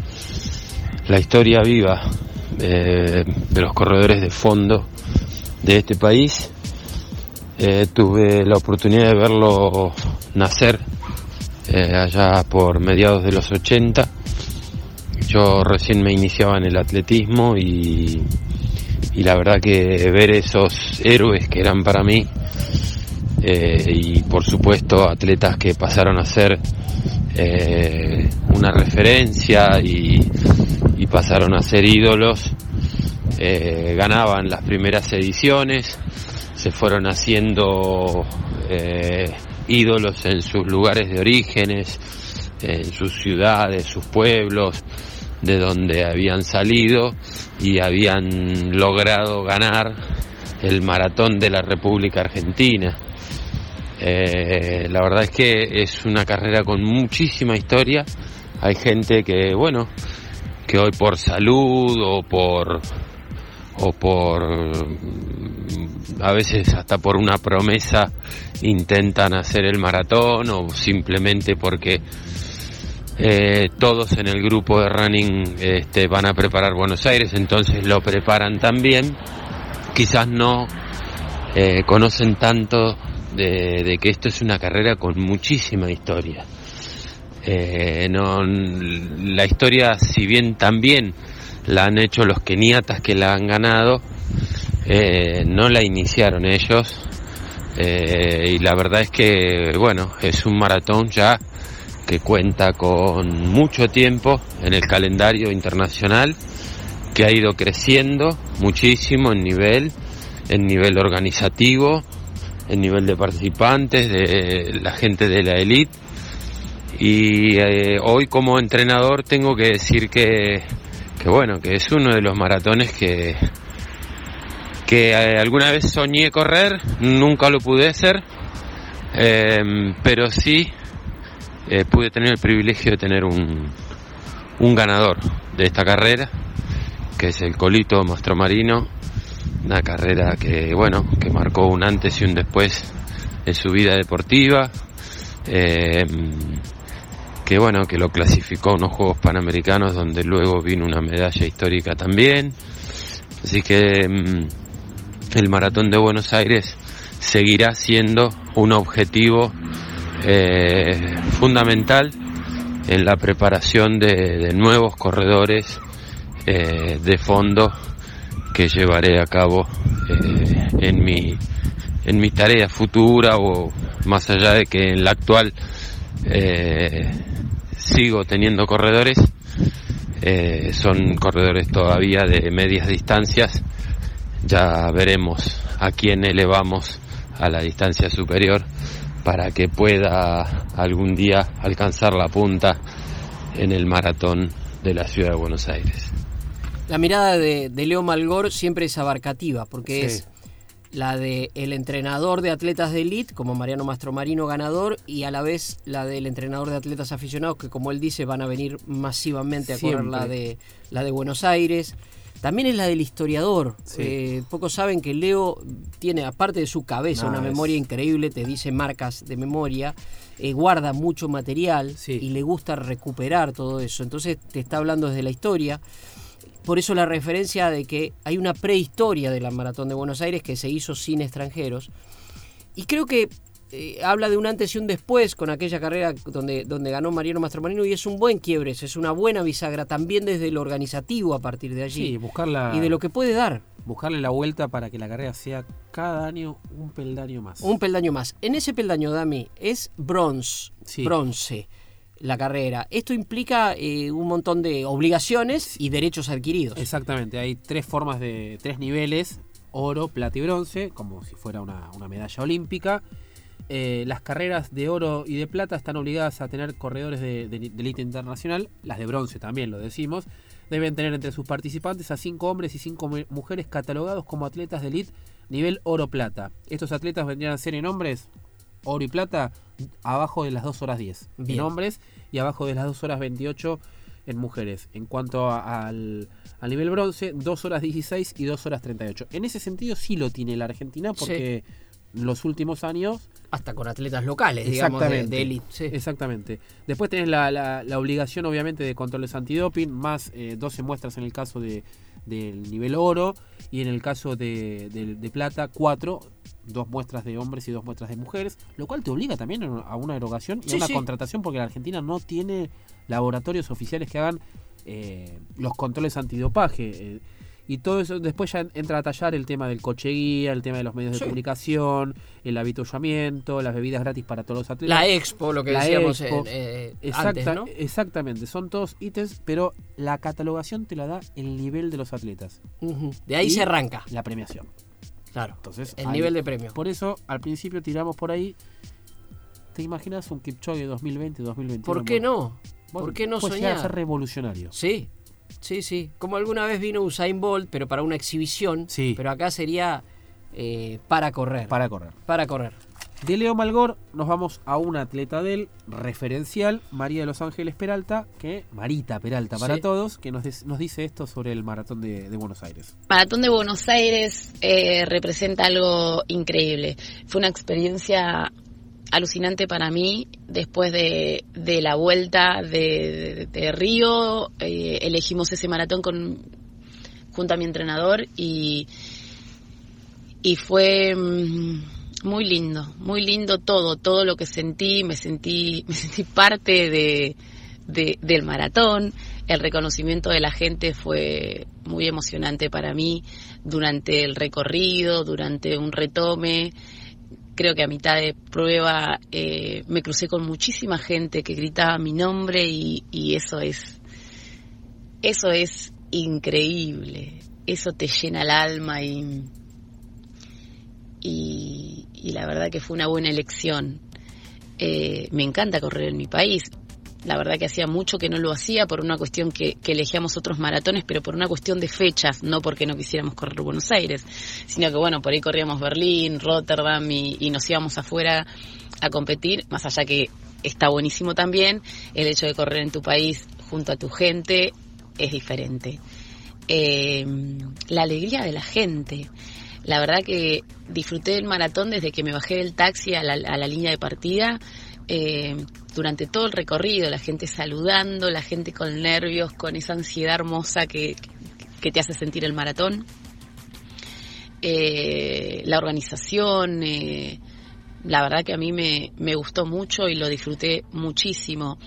la historia viva eh, de los corredores de fondo de este país. Eh, tuve la oportunidad de verlo nacer eh, allá por mediados de los 80. Yo recién me iniciaba en el atletismo y, la verdad que ver esos héroes que eran para mí y por supuesto atletas que pasaron a ser eh, una referencia y, pasaron a ser ídolos, eh, ganaban las primeras ediciones, se fueron haciendo eh, ídolos en sus lugares de orígenes, en sus ciudades, sus pueblos, de donde habían salido y habían logrado ganar el maratón de la República Argentina. Eh, la verdad es que es una carrera con muchísima historia. Hay gente que, bueno, que hoy por salud o por o por a veces hasta por una promesa intentan hacer el maratón o simplemente porque eh, todos en el grupo de running este, van a preparar Buenos Aires, entonces lo preparan también. Quizás no eh, conocen tanto de, que esto es una carrera con muchísima historia. Eh, no, la historia, si bien también la han hecho los keniatas que la han ganado, eh, no la iniciaron ellos. Eh, y la verdad es que, bueno, es un maratón ya que cuenta con mucho tiempo en el calendario internacional, que ha ido creciendo muchísimo en nivel, en nivel organizativo, en nivel de participantes, de la gente de la elite. Y eh, hoy como entrenador tengo que decir que, que, bueno, que es uno de los maratones que, que eh, alguna vez soñé correr, nunca lo pude hacer, eh, pero sí pude tener el privilegio de tener un, un ganador de esta carrera, que es el Colito Mastromarino, una carrera que, bueno, que marcó un antes y un después en su vida deportiva, eh, que bueno, que lo clasificó a unos Juegos Panamericanos donde luego vino una medalla histórica también. Así que mm, el Maratón de Buenos Aires seguirá siendo un objetivo eh, fundamental en la preparación de, nuevos corredores eh, de fondo que llevaré a cabo eh, en mi en mi tarea futura o más allá de que en la actual eh, sigo teniendo corredores eh, son corredores todavía de medias distancias ya veremos a quién elevamos a la distancia superior para que pueda algún día alcanzar la punta en el maratón de la ciudad de Buenos Aires. La mirada de, de Leo Malgor siempre es abarcativa, porque Sí. es la de el entrenador de atletas de elite, como Mariano Mastromarino ganador, y a la vez la del entrenador de atletas aficionados, que como él dice, van a venir masivamente a correr la Siempre. de, la de Buenos Aires. También es la del historiador. Sí. Eh, pocos saben que Leo tiene, aparte de su cabeza, No, una es- memoria increíble, te dice marcas de memoria, eh, guarda mucho material y le gusta recuperar todo eso. Entonces te está hablando desde la historia. Por eso la referencia de que hay una prehistoria de la Maratón de Buenos Aires que se hizo sin extranjeros. Y creo que eh, habla de un antes y un después con aquella carrera donde, donde ganó Mariano Mastromarino y es un buen quiebre, es una buena bisagra también desde lo organizativo a partir de allí. Sí, buscarla. Y de lo que puede dar. Buscarle la vuelta para que la carrera sea cada año un peldaño más. Un peldaño más. En ese peldaño, Dami, es bronce. Sí. Bronce la carrera. Esto implica eh, un montón de obligaciones y derechos adquiridos. Exactamente, hay tres formas de. tres niveles: oro, plata y bronce, como si fuera una, una medalla olímpica. Eh, las carreras de oro y de plata están obligadas a tener corredores de, de, de élite internacional, las de bronce también lo decimos. Deben tener entre sus participantes a cinco hombres y cinco mu- mujeres catalogados como atletas de elite nivel oro-plata. Estos atletas vendrían a ser en hombres, oro y plata, abajo de las 2 horas 10 Bien. en hombres y abajo de las 2 horas 28 en mujeres. En cuanto a- al, al nivel bronce, 2 horas 16 y 2 horas 38. En ese sentido sí lo tiene la Argentina porque en los últimos años... Hasta con atletas locales, digamos, de, de élite. sí. Exactamente. Después tenés la, la- la obligación, obviamente, de controles antidoping, más eh, 12 muestras en el caso de, del nivel oro y en el caso de, de- de plata, 4, dos muestras de hombres y dos muestras de mujeres, lo cual te obliga también a una erogación y Sí, a una sí. contratación porque la Argentina no tiene laboratorios oficiales que hagan eh, los controles antidopaje. eh, y todo eso después ya entra a tallar el tema del coche guía, el tema de los medios de comunicación, el habituallamiento, las bebidas gratis para todos los atletas. La expo, lo que La decíamos expo. eh, Exacta- antes, ¿no? Exactamente, son todos ítems, pero la catalogación te la da el nivel de los atletas. De ahí Y se arranca. La premiación. Claro. Entonces, El ahí- nivel de premio. Por eso, al principio tiramos por ahí. ¿Te imaginas un Kipchoge 2020, 2021? ¿Por qué no? Bueno, ¿Por qué no soñar? ser revolucionario. Sí, sí, sí. Como alguna vez vino Usain Bolt, pero para una exhibición. Sí. Pero acá sería eh, para correr. Para correr. Para correr. De Leo Malgor nos vamos a una atleta del referencial, María de los Ángeles Peralta, que Marita Peralta para Sí. todos, que nos, des- nos dice esto sobre el maratón de, de Buenos Aires. Maratón de Buenos Aires eh, representa algo increíble. Fue una experiencia alucinante para mí después de, de la vuelta de, de- de Río. eh, elegimos ese maratón con, junto a mi entrenador y, y fue mm, muy lindo, muy lindo todo, todo lo que sentí, me sentí, me sentí parte de, de- del maratón. El reconocimiento de la gente fue muy emocionante para mí durante el recorrido, durante un retome. Creo que a mitad de prueba eh, me crucé con muchísima gente que gritaba mi nombre y, eso es, eso es increíble. Eso te llena el alma y, y la verdad que fue una buena elección. Eh, me encanta correr en mi país. La verdad que hacía mucho que no lo hacía por una cuestión que, que elegíamos otros maratones, pero por una cuestión de fechas, no porque no quisiéramos correr Buenos Aires, sino que bueno, por ahí corríamos Berlín, Rotterdam y, y nos íbamos afuera a competir, más allá que está buenísimo también, el hecho de correr en tu país junto a tu gente es diferente. Eh, la alegría de la gente. La verdad que disfruté del maratón desde que me bajé del taxi a la, a la línea de partida. eh, durante todo el recorrido, la gente saludando, la gente con nervios, con esa ansiedad hermosa que, que te hace sentir el maratón. Eh, la organización, eh, la verdad que a mí me, me gustó mucho y lo disfruté muchísimo.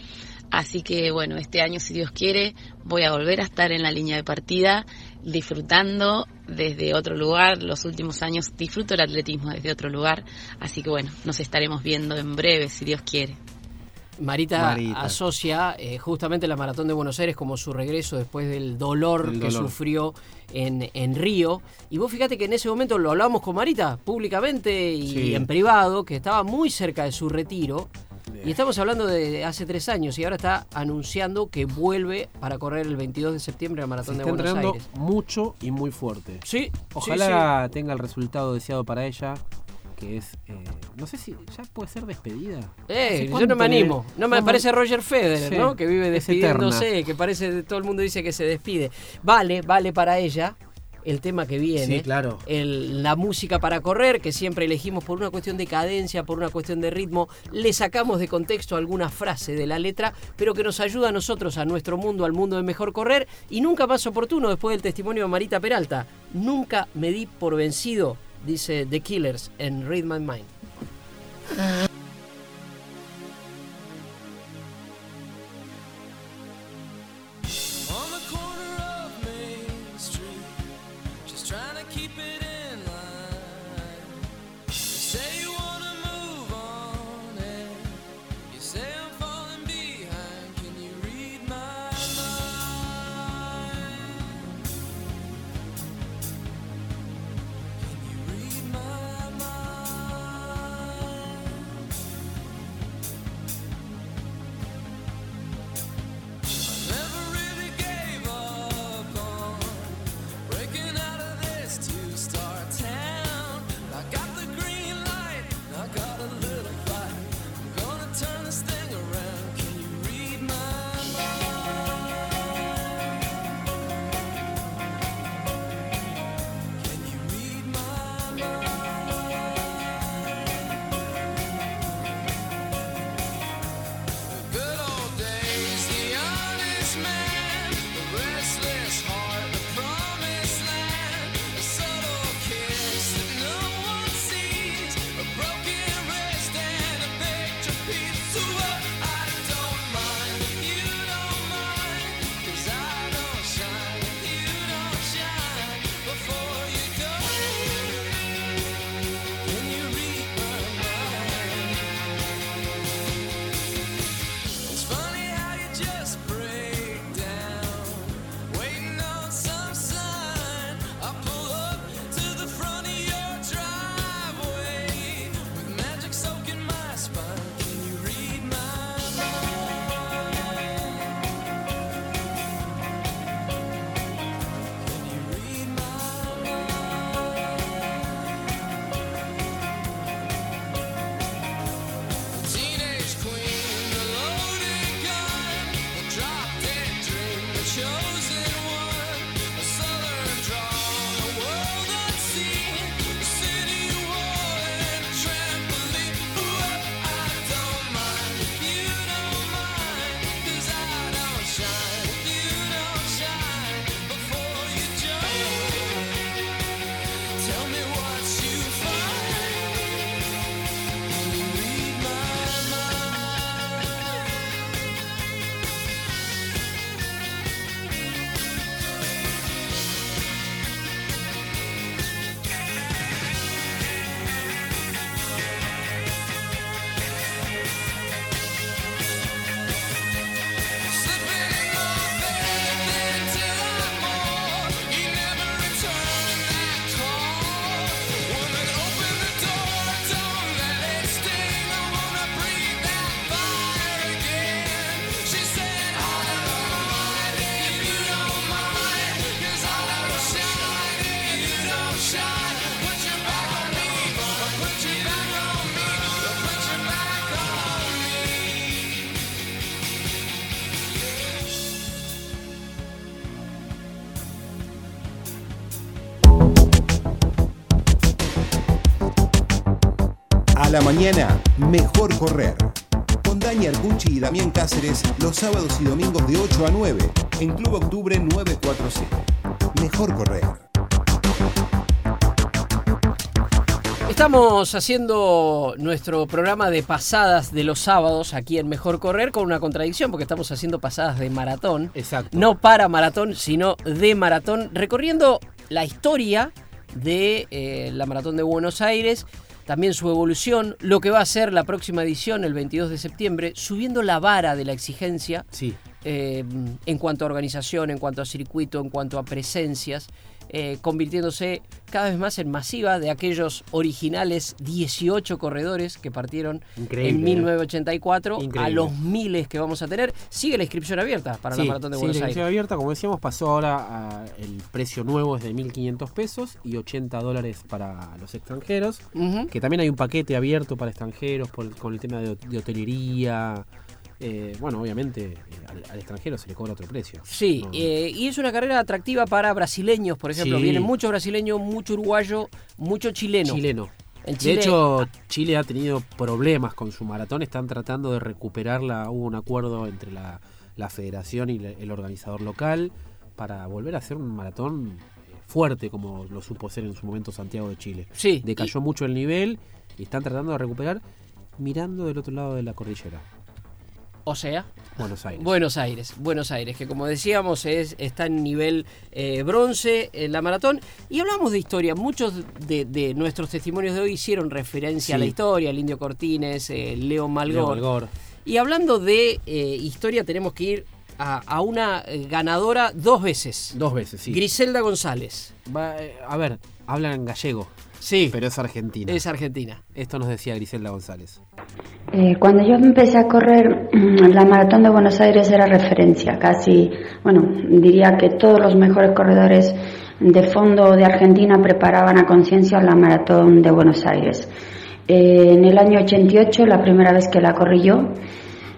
Así que bueno, este año, si Dios quiere, voy a volver a estar en la línea de partida, disfrutando desde otro lugar. Los últimos años disfruto el atletismo desde otro lugar. Así que bueno, nos estaremos viendo en breve, si Dios quiere. Marita, Marita. asocia eh, justamente la Maratón de Buenos Aires como su regreso después del dolor que sufrió en, en Río. Y vos fíjate que en ese momento lo hablábamos con Marita públicamente y Sí. en privado, que estaba muy cerca de su retiro. Y estamos hablando de hace tres años y ahora está anunciando que vuelve para correr el 22 de septiembre al Maratón Se de Buenos entrenando Aires. mucho y muy fuerte. Sí, Ojalá tenga el resultado deseado para ella, que es, eh, no sé si ya puede ser despedida. Eh, ¿Hace yo no me animo. No me parece Roger Federer, Sí, ¿no? Que vive despidiéndose, que parece todo el mundo dice que se despide. Vale, vale para ella el tema que viene. Sí, claro. El- la música para correr, que siempre elegimos por una cuestión de cadencia, por una cuestión de ritmo. Le sacamos de contexto alguna frase de la letra, pero que nos ayuda a nosotros, a nuestro mundo, al mundo de mejor correr. Y nunca más oportuno, después del testimonio de Marita Peralta. Nunca me di por vencido, dice The Killers en Read My Mind. Keep it la mañana, mejor correr. Con Dani Arcucci y Damián Cáceres los sábados y domingos de 8 a 9 en Club Octubre 947. Mejor correr. Estamos haciendo nuestro programa de pasadas de los sábados aquí en Mejor Correr con una contradicción porque estamos haciendo pasadas de maratón. Exacto. No para maratón, sino de maratón, recorriendo la historia de eh, la maratón de Buenos Aires, también su evolución, lo que va a ser la próxima edición el 22 de septiembre, subiendo la vara de la exigencia Sí. eh, en cuanto a organización, en cuanto a circuito, en cuanto a presencias, eh, convirtiéndose cada vez más en masiva de aquellos originales 18 corredores que partieron Increíble, en ¿eh? 1984 a Increíble. los miles que vamos a tener. Sigue la inscripción abierta para la Sí, Maratón de sí, Buenos la Aires. inscripción abierta, como decíamos, pasó ahora a- el precio nuevo es de 1.500 pesos y 80 dólares para los extranjeros. Que también hay un paquete abierto para extranjeros por- con el tema de, de hotelería. Eh, bueno, obviamente eh, al, al extranjero se le cobra otro precio. Sí, No, eh, y es una carrera atractiva para brasileños, por ejemplo. Sí. Vienen muchos brasileños, mucho uruguayo, mucho chileno. chileno. En De hecho, Chile ha tenido problemas con su maratón, están tratando de recuperarla. Hubo un acuerdo entre la, la federación y el organizador local para volver a hacer un maratón fuerte como lo supo ser en su momento Santiago de Chile. Sí. Decayó mucho el nivel y están tratando de recuperar mirando del otro lado de la cordillera, O sea, Buenos Aires. Buenos Aires, Buenos Aires, que como decíamos es, está en nivel eh, bronce en la maratón. Y hablamos de historia, muchos de, de nuestros testimonios de hoy hicieron referencia a la historia, el Indio Cortines, eh, Leo Malgor. Leo Malgor. Y hablando de eh, historia, tenemos que ir a, a una ganadora dos veces. Dos veces, sí. Griselda González. Va, a ver, hablan en gallego. Sí. Pero es argentina. Es argentina. Esto nos decía Griselda González. Eh, cuando yo empecé a correr, la maratón de Buenos Aires era referencia. Casi, bueno, diría que todos los mejores corredores de fondo de Argentina preparaban a conciencia la maratón de Buenos Aires. Eh, en el año 88, la primera vez que la corrí yo,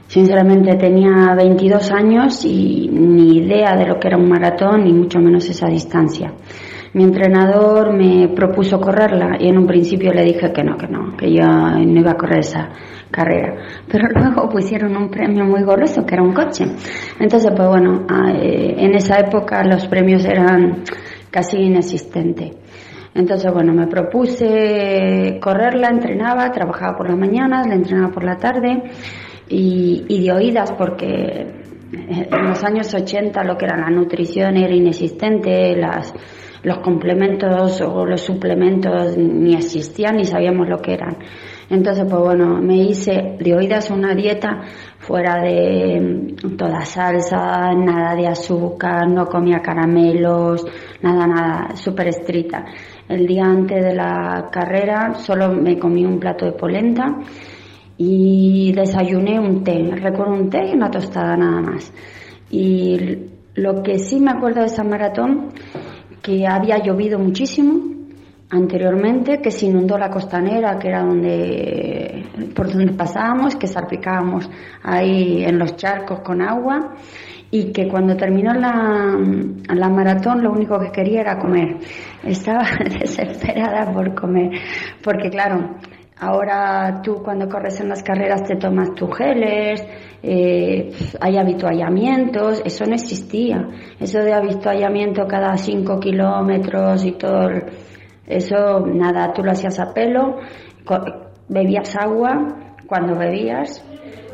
sinceramente tenía 22 años y ni idea de lo que era un maratón, ni mucho menos esa distancia. Mi entrenador me propuso correrla y en un principio le dije que no, que no, que yo no iba a correr esa carrera. Pero luego pusieron un premio muy goloso, que era un coche. Entonces, pues bueno, ah, eh, en esa época los premios eran casi inexistentes. Entonces, bueno, me propuse correrla, entrenaba, trabajaba por las mañanas, la entrenaba por la tarde y, y de oídas porque en los años 80 lo que era la nutrición era inexistente, las, los complementos o los suplementos ni existían ni sabíamos lo que eran. Entonces, pues bueno, me hice de oídas una dieta fuera de mm, toda salsa, nada de azúcar, no comía caramelos, nada, nada, súper estricta. El día antes de la carrera solo me comí un plato de polenta y desayuné un té, recuerdo un té y una tostada nada más. Y lo que sí me acuerdo de esa maratón, que había llovido muchísimo anteriormente, que se inundó la costanera, que era donde por donde pasábamos, que salpicábamos ahí en los charcos con agua y que cuando terminó la, la maratón lo único que quería era comer. Estaba desesperada por comer, porque claro, ahora tú cuando corres en las carreras te tomas tus geles, eh, hay habituallamientos, eso no existía. Eso de habituallamiento cada 5 kilómetros y todo, eso nada, tú lo hacías a pelo, bebías agua cuando bebías.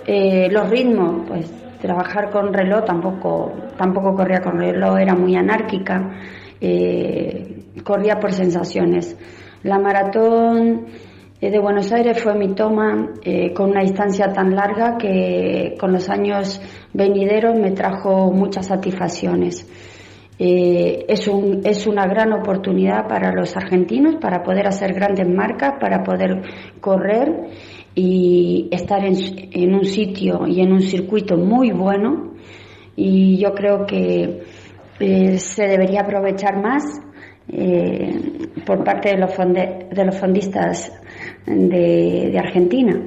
Eh, los ritmos, pues trabajar con reloj tampoco, tampoco corría con reloj, era muy anárquica, eh, corría por sensaciones. La maratón de Buenos Aires fue mi toma eh, con una distancia tan larga que con los años venideros me trajo muchas satisfacciones. Eh, es, un, es una gran oportunidad para los argentinos para poder hacer grandes marcas, para poder correr y estar en, en un sitio y en un circuito muy bueno. Y yo creo que eh, se debería aprovechar más eh, por parte de los, fonde- de los fondistas de, de Argentina.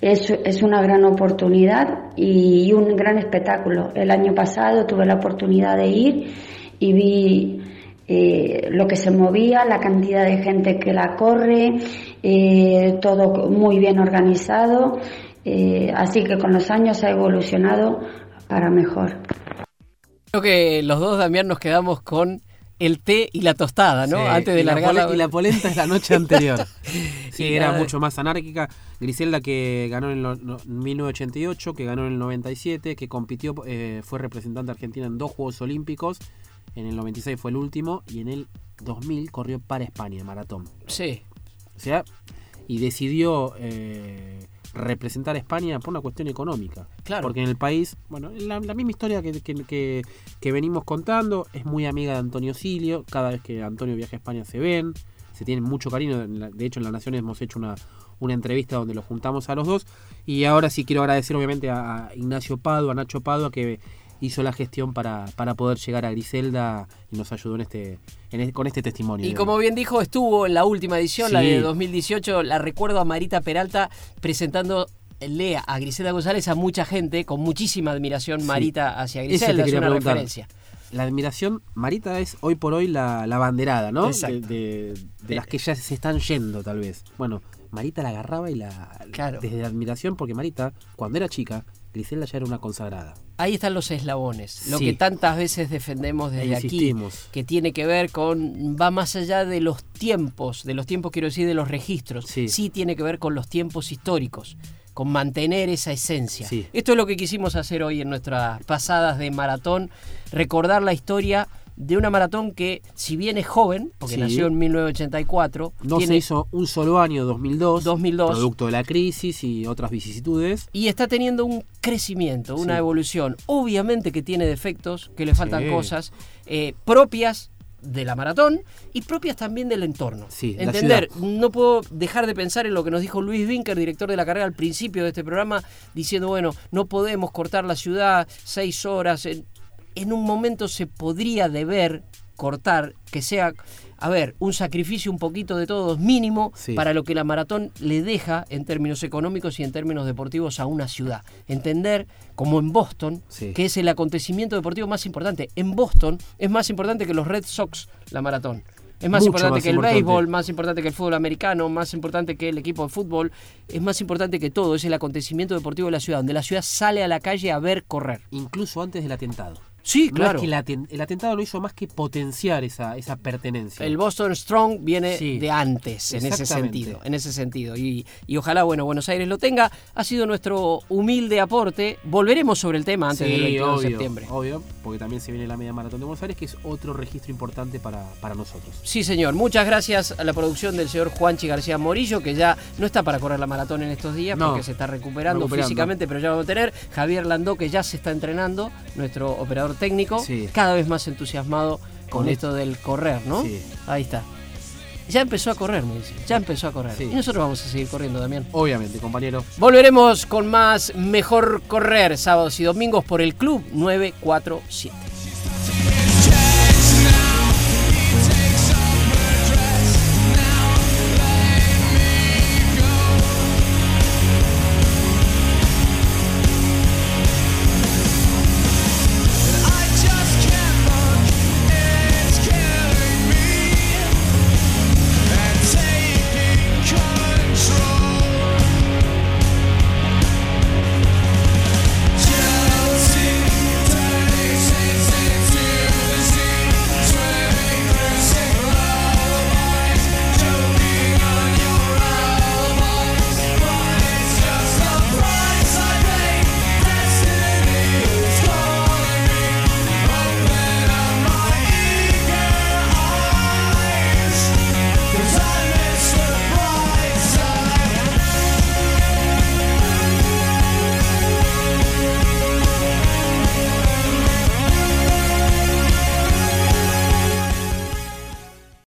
Es, es una gran oportunidad y un gran espectáculo. El año pasado tuve la oportunidad de ir y vi eh, lo que se movía, la cantidad de gente que la corre, eh, todo muy bien organizado. eh, así que con los años ha evolucionado para mejor. Creo que los dos, Damián, nos quedamos con el té y la tostada, ¿no? Sí, Antes de y la largar pole- y la polenta es la noche anterior. Sí, Y era mucho más anárquica. Griselda que ganó en lo- no- 1988, que ganó en el 97, que compitió, eh, fue representante argentina en dos Juegos Olímpicos. En el 96 fue el último y en el 2000 corrió para España, maratón. Sí. O sea, y decidió eh, representar a España por una cuestión económica. Claro. Porque en el país, bueno, la, la misma historia que, que, que- que venimos contando, es muy amiga de Antonio Silio, cada vez que Antonio viaja a España se ven, se tienen mucho cariño, de hecho en La Nación hemos hecho una, una entrevista donde los juntamos a los dos, y ahora sí quiero agradecer obviamente a, a Ignacio Padua, a Nacho Padua, que hizo la gestión para, para poder llegar a Griselda y nos ayudó en este, en este- con este testimonio. Y como bien dijo, estuvo en la última edición, la de 2018. La recuerdo a Marita Peralta presentando lea a Griselda González a mucha gente con muchísima admiración Sí. Marita hacia Griselda, es una preguntar. referencia. La admiración, Marita es hoy por hoy la, la banderada, ¿no? De, de- de las que ya se están yendo, tal vez. Bueno, Marita la agarraba y la. Desde la admiración, porque Marita, cuando era chica, Griselda ya era una consagrada. Ahí están los eslabones, lo que tantas veces defendemos desde aquí, que tiene que ver con, va más allá de los tiempos, de los tiempos quiero decir de los registros, sí, tiene que ver con los tiempos históricos, con mantener esa esencia. Sí. Esto es lo que quisimos hacer hoy en nuestras pasadas de maratón, recordar la historia de una maratón que, si bien es joven, porque Sí. nació en 1984, No tiene- se hizo un solo año, 2002, 2002. producto de la crisis y otras vicisitudes. y está teniendo un crecimiento, una Sí. evolución. Obviamente que tiene defectos, que le faltan Sí. cosas eh, propias de la maratón y propias también del entorno. Sí, Entender, no puedo dejar de pensar en lo que nos dijo Luis Vinker, director de la carrera al principio de este programa, diciendo, bueno, no podemos cortar la ciudad seis horas. En, un momento se podría deber cortar, que sea, a ver, un sacrificio un poquito de todos mínimo Sí. para lo que la maratón le deja en términos económicos y en términos deportivos a una ciudad. Entender, como en Boston, Sí. que es el acontecimiento deportivo más importante. En Boston es más importante que los Red Sox la maratón. Es más Mucho importante más que el importante. béisbol, más importante que el fútbol americano, más importante que el equipo de fútbol, es más importante que todo, es el acontecimiento deportivo de la ciudad, donde la ciudad sale a la calle a ver correr. Incluso antes del atentado. Sí, No claro. es que el, aten- el atentado lo hizo más que potenciar esa, esa pertenencia. El Boston Strong viene Sí. de antes, en ese sentido. En ese sentido. Y, y ojalá, bueno, Buenos Aires lo tenga. Ha sido nuestro humilde aporte. Volveremos sobre el tema antes Sí, del 22 obvio, de septiembre. Obvio, porque también se viene la media maratón de Buenos Aires, que es otro registro importante para, para nosotros. Sí, señor. Muchas gracias a la producción del señor Juanchi García Morillo, que ya no está para correr la maratón en estos días, No. porque se está recuperando, Recuperando. físicamente, pero ya vamos a tener. Javier Landó, que ya se está entrenando, nuestro operador técnico, Sí. cada vez más entusiasmado con, esto del correr, ¿no? Sí. Ahí está. Ya empezó a correr, me dice. Ya empezó a correr. Y nosotros vamos a seguir corriendo, Damián. Obviamente, compañero. Volveremos con más Mejor Correr sábados y domingos por el Club 947.